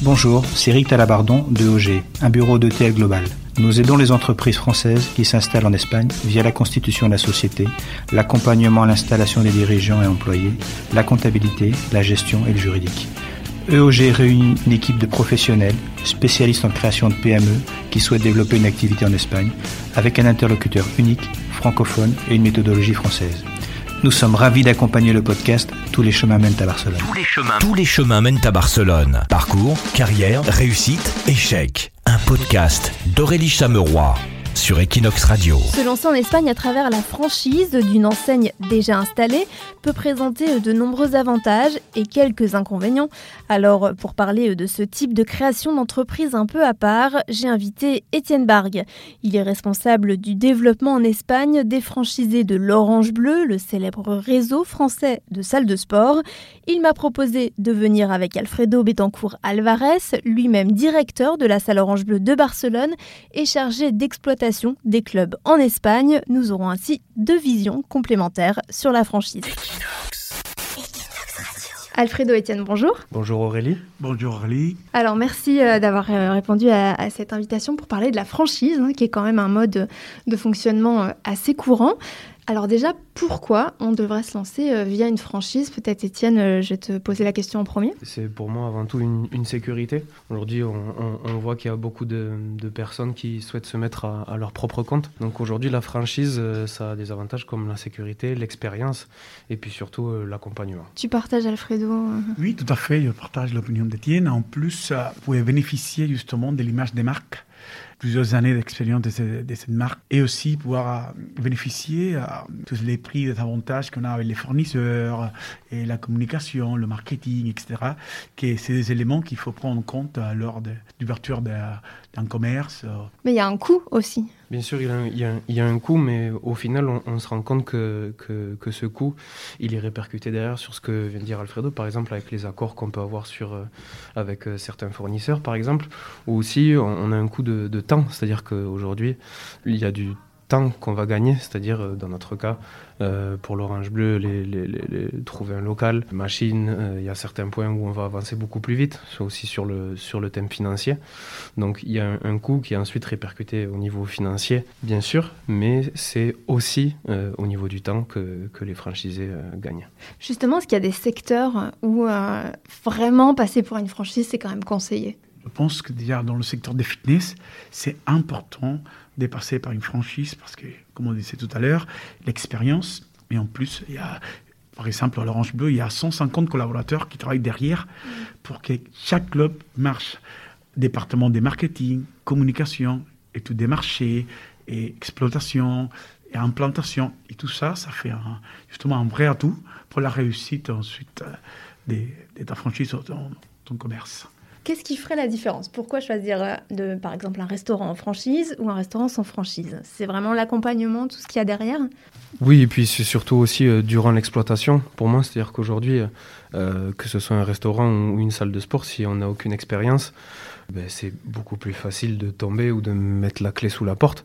Bonjour, c'est Rick Talabardon de OG, un bureau d'ETL global. Nous aidons les entreprises françaises qui s'installent en Espagne via la constitution de la société, l'accompagnement à l'installation des dirigeants et employés, la comptabilité, la gestion et le juridique. EOG réunit une équipe de professionnels, spécialistes en création de PME, qui souhaitent développer une activité en Espagne, avec un interlocuteur unique, francophone et une méthodologie française. Nous sommes ravis d'accompagner le podcast Tous les chemins mènent à Barcelone. Tous les chemins, Tous les chemins mènent à Barcelone. Parcours, carrière, réussite, échec. Un podcast d'Aurélie Chameroy sur Equinox Radio. Se lancer en Espagne à travers la franchise d'une enseigne déjà installée peut présenter de nombreux avantages et quelques inconvénients. Alors, pour parler de ce type de création d'entreprise un peu à part, j'ai invité Étienne Bargue. Il est responsable du développement en Espagne des franchisés de l'Orange Bleu, le célèbre réseau français de salles de sport. Il m'a proposé de venir avec Alfredo Betancourt Alvarez, lui-même directeur de la salle Orange Bleu de Barcelone et chargé d'exploitation des clubs en Espagne. Nous aurons ainsi deux visions complémentaires sur la franchise. Alfredo Etienne, bonjour. Bonjour Aurélie. Bonjour Aurélie. Alors merci euh, d'avoir euh, répondu à, cette invitation pour parler de la franchise, hein, qui est quand même un mode de fonctionnement euh, assez courant. Alors déjà, pourquoi on devrait se lancer euh, via une franchise? Peut-être Étienne, euh, je vais te poser la question en premier. C'est pour moi avant tout une, sécurité. Aujourd'hui, on, voit qu'il y a beaucoup de, personnes qui souhaitent se mettre à, leur propre compte. Donc aujourd'hui, la franchise, euh, ça a des avantages comme la sécurité, l'expérience et puis surtout l'accompagnement. Tu partages Alfredo Oui, tout à fait, je partage l'opinion d'Étienne. En plus, vous pouvez bénéficier justement de l'image des marques plusieurs années d'expérience de, cette marque et aussi pouvoir euh, bénéficier de euh, tous les prix, des avantages qu'on a avec les fournisseurs et la communication, le marketing, etc. Que c'est des éléments qu'il faut prendre en compte lors de l'ouverture d'un commerce. Mais il y a un coût aussi. Bien sûr, il y, a, il y a, un coût, mais au final, on, se rend compte que, que, ce coût, il est répercuté derrière sur ce que vient de dire Alfredo, par exemple avec les accords qu'on peut avoir sur, euh, avec euh, certains fournisseurs, par exemple, ou aussi on, a un coût de, de c'est-à-dire qu'aujourd'hui, il y a du temps qu'on va gagner, c'est-à-dire euh, dans notre cas, euh, pour l'Orange Bleu, trouver un local, machine, euh, il y a certains points où on va avancer beaucoup plus vite, aussi sur le, sur le thème financier. Donc il y a un, coût qui est ensuite répercuté au niveau financier, bien sûr, mais c'est aussi au niveau du temps que, que les franchisés gagnent. Justement, est-ce qu'il y a des secteurs où vraiment passer pour une franchise, c'est quand même conseillé? Je pense que déjà dans le secteur des fitness, c'est important de passer par une franchise parce que, comme on disait tout à l'heure, l'expérience, mais en plus, il y a, par exemple, à l'Orange Bleu, il y a 150 collaborateurs qui travaillent derrière mm. pour que chaque club marche. Département des marketing, communication, études des marchés, et exploitation, et implantation. Et tout ça, ça fait justement un vrai atout pour la réussite ensuite euh, de, ta franchise dans ton commerce. Qu'est-ce qui ferait la différence? Pourquoi choisir, euh, par exemple, un restaurant en franchise ou un restaurant sans franchise? C'est vraiment l'accompagnement, tout ce qu'il y a derrière? Oui, et puis c'est surtout aussi euh, durant l'exploitation. Pour moi, c'est-à-dire qu'aujourd'hui, euh, que ce soit un restaurant ou une salle de sport, si on n'a aucune expérience, ben, c'est beaucoup plus facile de tomber ou de mettre la clé sous la porte.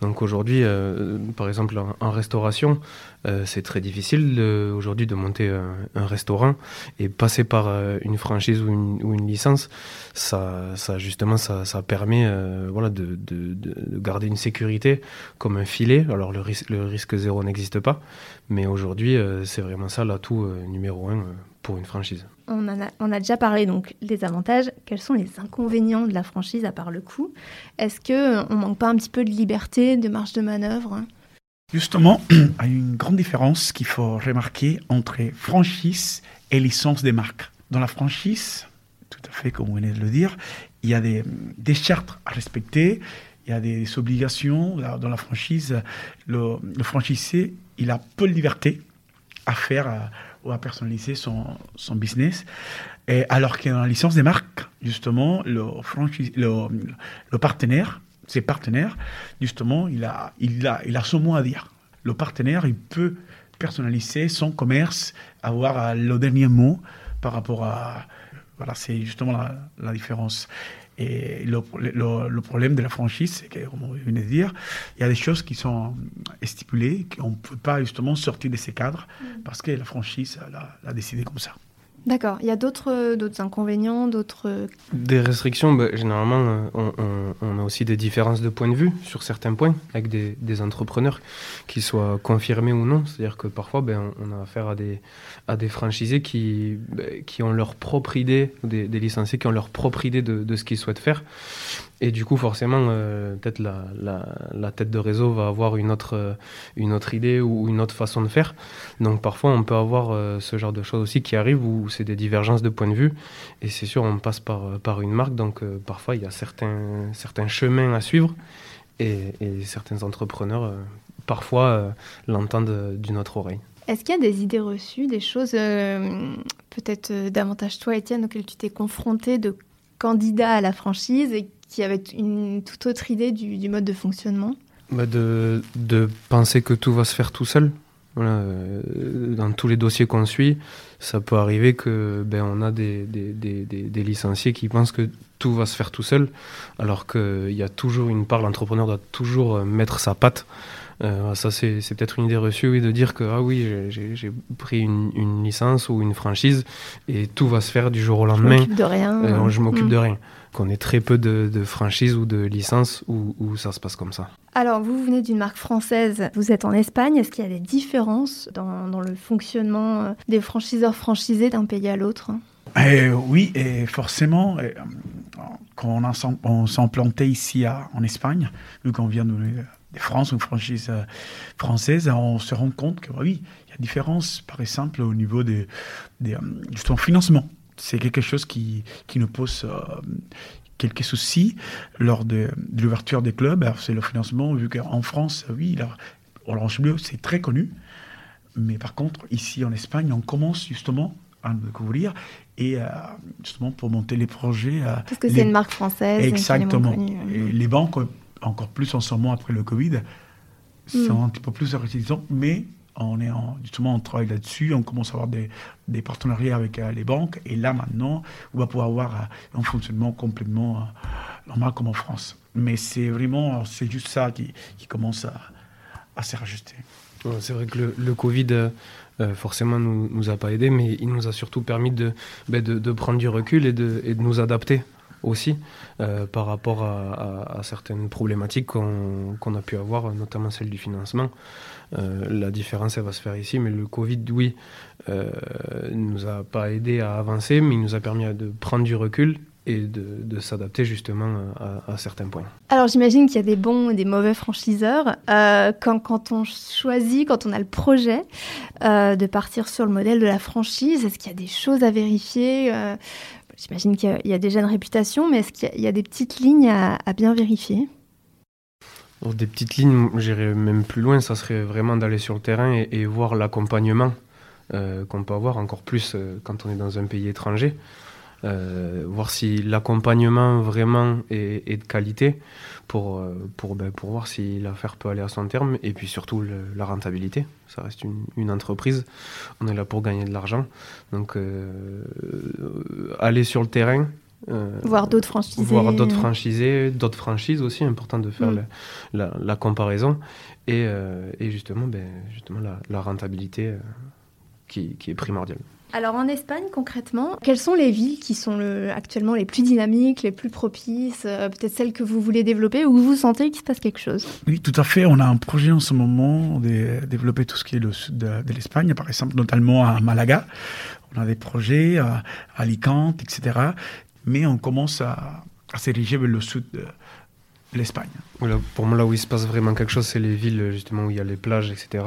Donc aujourd'hui, euh, par exemple en, restauration, euh, c'est très difficile aujourd'hui de monter un, restaurant et passer par une franchise ou une, licence, ça, justement ça, permet voilà, de, de, de, garder une sécurité comme un filet. Alors le risque zéro n'existe pas, mais aujourd'hui c'est vraiment ça l'atout numéro un pour une franchise. On, a, on a déjà parlé donc des avantages. Quels sont les inconvénients de la franchise à part le coût? Est-ce que on manque pas un petit peu de liberté, de marge de manœuvre? Justement, il y a une grande différence qu'il faut remarquer entre franchise et licence des marques. Dans la franchise, tout à fait comme vous venez de le dire, il y a des, des chartes à respecter, il y a des obligations. Dans la franchise, le, le franchisé, il a peu de liberté à faire ou à personnaliser son, son business. Et alors que dans la licence des marques, justement, le, le, le partenaire, ses partenaires, justement, il a, il, a, il a son mot à dire. Le partenaire, il peut personnaliser son commerce, avoir le dernier mot par rapport à... Voilà, c'est justement la différence. Et le, le, problème de la franchise, c'est que, comme vous venez de dire, il y a des choses qui sont stipulées, qu'on ne peut pas justement sortir de ces cadres, mm. parce que la franchise l'a décidé comme ça. D'accord. Il y a d'autres d'autres inconvénients, d'autres... Des restrictions, bah, généralement, on, on, a aussi des différences de point de vue sur certains points avec des, entrepreneurs, qu'ils soient confirmés ou non. C'est-à-dire que parfois, ben, on a affaire à des, à des franchisés qui, ben, qui ont leur propre idée, des, licenciés qui ont leur propre idée de ce qu'ils souhaitent faire. Et du coup, forcément, euh, peut-être la, tête de réseau va avoir une autre, une autre idée ou une autre façon de faire. Donc parfois, on peut avoir euh, ce genre de choses aussi qui arrivent où c'est des divergences de point de vue. Et c'est sûr, on passe par, par une marque. Donc euh, parfois, il y a certains, certains chemins à suivre. Et, et certains entrepreneurs, euh, parfois, euh, l'entendent d'une autre oreille. Est-ce qu'il y a des idées reçues, des choses, euh, peut-être davantage toi, Étienne, auxquelles tu t'es confronté de candidats à la franchise et qui avaient une toute autre idée du, mode de fonctionnement bah de, de, penser que tout va se faire tout seul. Euh, dans tous les dossiers qu'on suit, ça peut arriver que ben, on a des, des, des, des, licenciés qui pensent que tout va se faire tout seul, alors qu'il y a toujours une part, l'entrepreneur doit toujours mettre sa patte. Euh, ça, c'est peut-être une idée reçue, oui, de dire que ah oui, j'ai pris une, une, licence ou une franchise et tout va se faire du jour au lendemain. Je m'occupe de rien. Euh, je m'occupe mmh. de rien. Qu'on ait très peu de, de franchises ou de licences où, où, ça se passe comme ça. Alors, vous venez d'une marque française, vous êtes en Espagne. Est-ce qu'il y a des différences dans, dans le fonctionnement des franchiseurs franchisés d'un pays à l'autre eh, oui, et forcément, et, quand on s'implantait ici à, en Espagne, vu qu'on vient de, de, France, une franchise euh, française, on se rend compte que oui, il y a différence, par exemple, au niveau des, des, de son financement. C'est quelque chose qui, qui nous pose euh, quelques soucis lors de, de l'ouverture des clubs. C'est le financement, vu qu'en France, oui, Orange Bleu, c'est très connu. Mais par contre, ici en Espagne, on commence justement à découvrir et euh, justement pour monter les projets. Euh, Parce que c'est une marque française. Exactement. Et les banques, encore plus en ce moment après le Covid, sont mm. un petit peu plus réticents, mais on est en, justement on travaille là-dessus, on commence à avoir des, des partenariats avec euh, les banques, et là maintenant, on va pouvoir avoir euh, un fonctionnement complètement euh, normal comme en France. Mais c'est vraiment, c'est juste ça qui, qui commence à, à se rajuster. Ouais, c'est vrai que le, le Covid, euh, forcément, nous, nous a pas aidé, mais il nous a surtout permis de, ben de, de, prendre du recul et de, et de nous adapter aussi euh, par rapport à, certaines problématiques qu'on qu a pu avoir, notamment celle du financement. Euh, la différence, elle va se faire ici, mais le Covid, oui, euh, nous a pas aidé à avancer, mais il nous a permis de prendre du recul et de, s'adapter justement à, certains points. Alors j'imagine qu'il y a des bons et des mauvais franchiseurs. Quand, quand, on choisit, quand on a le projet de partir sur le modèle de la franchise, est-ce qu'il y a des choses à vérifier? J'imagine qu'il y, a déjà une réputation, mais est-ce qu'il y, a des petites lignes à, bien vérifier? Alors, Des petites lignes, j'irais même plus loin, ça serait vraiment d'aller sur le terrain et, et voir l'accompagnement euh, qu'on peut avoir, encore plus euh, quand on est dans un pays étranger. Euh, voir si l'accompagnement vraiment est, est, de qualité pour, euh, pour, ben, pour voir si l'affaire peut aller à son terme et puis surtout le, la rentabilité. Ça reste une, une, entreprise, on est là pour gagner de l'argent. Donc euh, aller sur le terrain. Euh, voir d'autres franchisés. Voir d'autres franchisés, d'autres franchises aussi, important de faire mm. la, la, la, comparaison. Et, euh, et justement, ben, justement la, la rentabilité qui, qui est primordiale. Alors en Espagne, concrètement, quelles sont les villes qui sont le, actuellement les plus dynamiques, les plus propices, euh, peut-être celles que vous voulez développer, où vous sentez qu'il se passe quelque chose? Oui, tout à fait. On a un projet en ce moment de développer tout ce qui est le sud de, l'Espagne, par exemple, notamment à Malaga. On a des projets à Alicante, etc. Mais on commence à, s'ériger vers le sud de, l'Espagne. Voilà, pour moi, là où il se passe vraiment quelque chose, c'est les villes justement où il y a les plages, etc.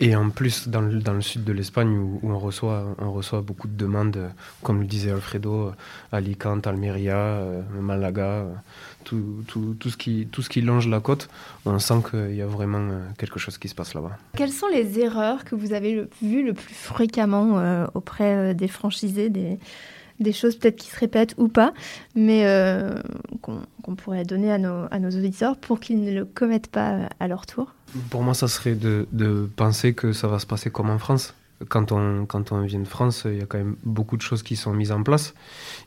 Et en plus, dans le, dans le sud de l'Espagne, où, où, on, reçoit, on reçoit beaucoup de demandes, comme le disait Alfredo, Alicante, Almeria, euh, Malaga, euh, tout, tout, tout, ce qui, tout ce qui longe la côte, on sent qu'il y a vraiment euh, quelque chose qui se passe là-bas. Quelles sont les erreurs que vous avez vues le plus fréquemment euh, auprès des franchisés, des des choses peut-être qui se répètent ou pas, mais euh, qu'on qu pourrait donner à nos, à nos auditeurs pour qu'ils ne le commettent pas à leur tour Pour moi, ça serait de, de penser que ça va se passer comme en France. Quand on, quand on vient de France, il y a quand même beaucoup de choses qui sont mises en place.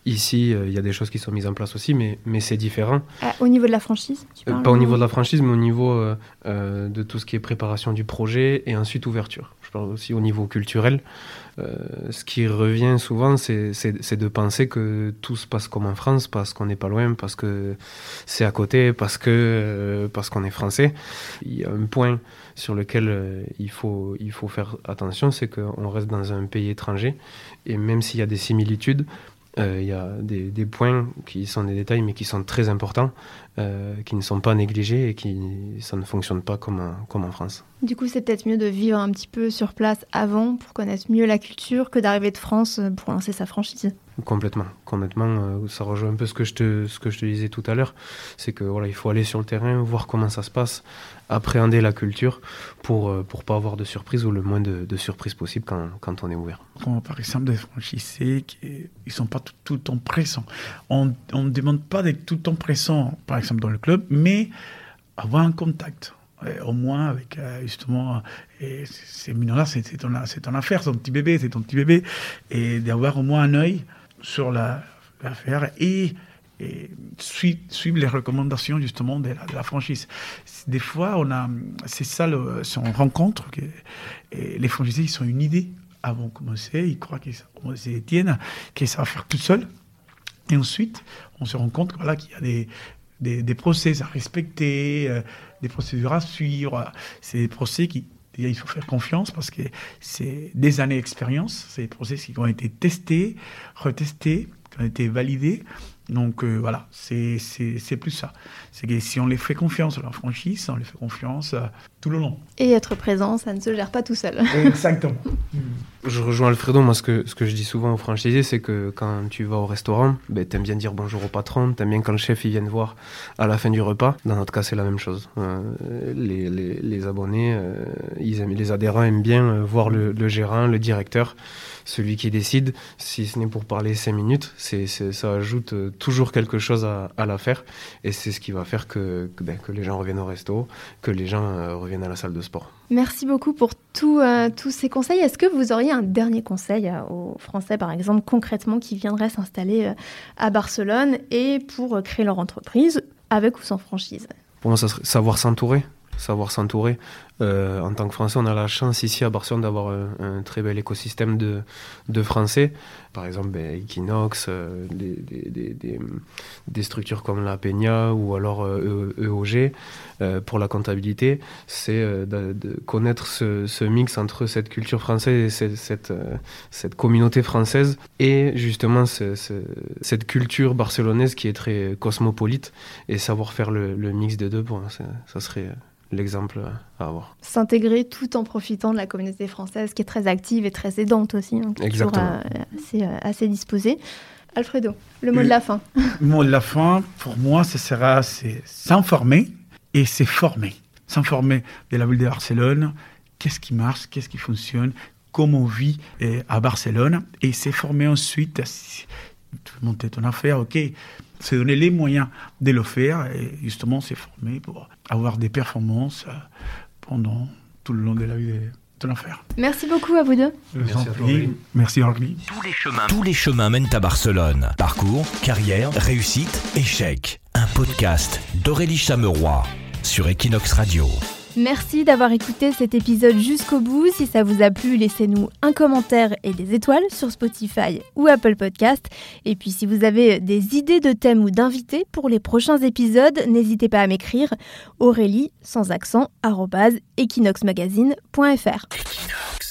Ici, il y a des choses qui sont mises en place aussi, mais, mais c'est différent. Ah, au niveau de la franchise euh, Pas au niveau de la franchise, mais au niveau euh, de tout ce qui est préparation du projet et ensuite ouverture. Je parle aussi au niveau culturel. Euh, ce qui revient souvent, c'est de penser que tout se passe comme en France parce qu'on n'est pas loin, parce que c'est à côté, parce euh, qu'on est français. Il y a un point sur lequel euh, il, faut, il faut faire attention, c'est qu'on reste dans un pays étranger et même s'il y a des similitudes, il y a des, points qui sont des détails mais qui sont très importants euh, qui ne sont pas négligés et qui ça ne fonctionne pas comme, comme en France. Du coup, c'est peut-être mieux de vivre un petit peu sur place avant pour connaître mieux la culture que d'arriver de France pour lancer sa franchise. Complètement, complètement. Euh, ça rejoint un peu ce que je te, ce que je te disais tout à l'heure. C'est que voilà, il faut aller sur le terrain, voir comment ça se passe, appréhender la culture pour ne euh, pour pas avoir de surprise ou le moins de, de surprises possible quand, quand, on est ouvert. par exemple des franchisés qui ils sont pas tout, tout le temps pressants. On ne demande pas d'être tout le temps pressant, par exemple dans le club, mais avoir un contact. au moins avec euh, justement et ces millions-là, c'est ton, affaire, c'est ton petit bébé, c'est ton petit bébé, et d'avoir au moins un œil sur l'affaire et, et suivre, les recommandations justement de la, franchise. Des fois, on a, c'est ça, le, on rencontre que les franchisés, ils ont une idée avant de commencer, ils croient qu'ils c'est Étienne, que ça va faire tout seul. Et ensuite, on se rend compte voilà, qu'il y a des, des, procès à respecter, euh, des procédures à suivre. C'est des procès qui, il faut faire confiance parce que c'est des années d'expérience. C'est des procès qui ont été testés, retestés, qui ont été validés. Donc euh, voilà, c'est plus ça. C'est que si on les fait confiance à la franchise, on les fait confiance euh, tout le long. Et être présent, ça ne se gère pas tout seul. Exactement. je rejoins Alfredo, moi ce que, ce que je dis souvent aux franchisés, c'est que quand tu vas au restaurant, ben, t'aimes bien dire bonjour au patron, t'aimes bien quand le chef il vient voir à la fin du repas. Dans notre cas, c'est la même chose. Euh, les, les, les, abonnés, ils aiment, les adhérents aiment bien voir le, le gérant, le directeur celui qui décide, si ce n'est pour parler cinq minutes, c'est, ça ajoute euh, toujours quelque chose à, l'affaire et c'est ce qui va faire que, que, ben, les gens reviennent au resto, que les gens euh, reviennent à la salle de sport. Merci beaucoup pour euh, tous ces conseils. Est-ce que vous auriez un dernier conseil aux Français, par exemple, concrètement, qui viendraient s'installer à Barcelone et pour créer leur entreprise, avec ou sans franchise? Pour moi, ça serait savoir s'entourer savoir s'entourer. Euh, en tant que Français, on a la chance ici à Barcelone d'avoir un, très bel écosystème de, Français. Par exemple, ben, Equinox, euh, des, structures comme la Peña ou alors EOG euh, e pour la comptabilité. C'est de, connaître ce, mix entre cette culture française et cette, communauté française et justement cette culture barcelonaise qui est très cosmopolite et savoir faire le, mix des deux, bon, ça serait l'exemple à avoir. S'intégrer tout en profitant de la communauté française qui est très active et très aidante aussi, hein, Exactement. assez, euh, assez disposée. Alfredo, le mot de la fin. Le mot de la fin, pour moi, ce sera s'informer et c'est former. S'informer de la ville de Barcelone, qu'est-ce qui marche, qu'est-ce qui fonctionne, comment on vit euh, à Barcelone et c'est former ensuite, monter ton affaire, ok, se donner les moyens de le faire et justement se former pour avoir des performances euh, pendant tout le long de la vie de l'enfer. Merci beaucoup à vous deux. Merci, Merci Tous les, chemins, tous les chemins mènent à Barcelone. Parcours, carrière, réussite, échec. Un podcast d'Aurélie Chameroy sur Equinox Radio. Merci d'avoir écouté cet épisode jusqu'au bout. Si ça vous a plu, laissez-nous un commentaire et des étoiles sur Spotify ou Apple Podcast. Et puis si vous avez des idées de thèmes ou d'invités pour les prochains épisodes, n'hésitez pas à m'écrire aurélie sans accent equinoxmagazine.fr. Equinox.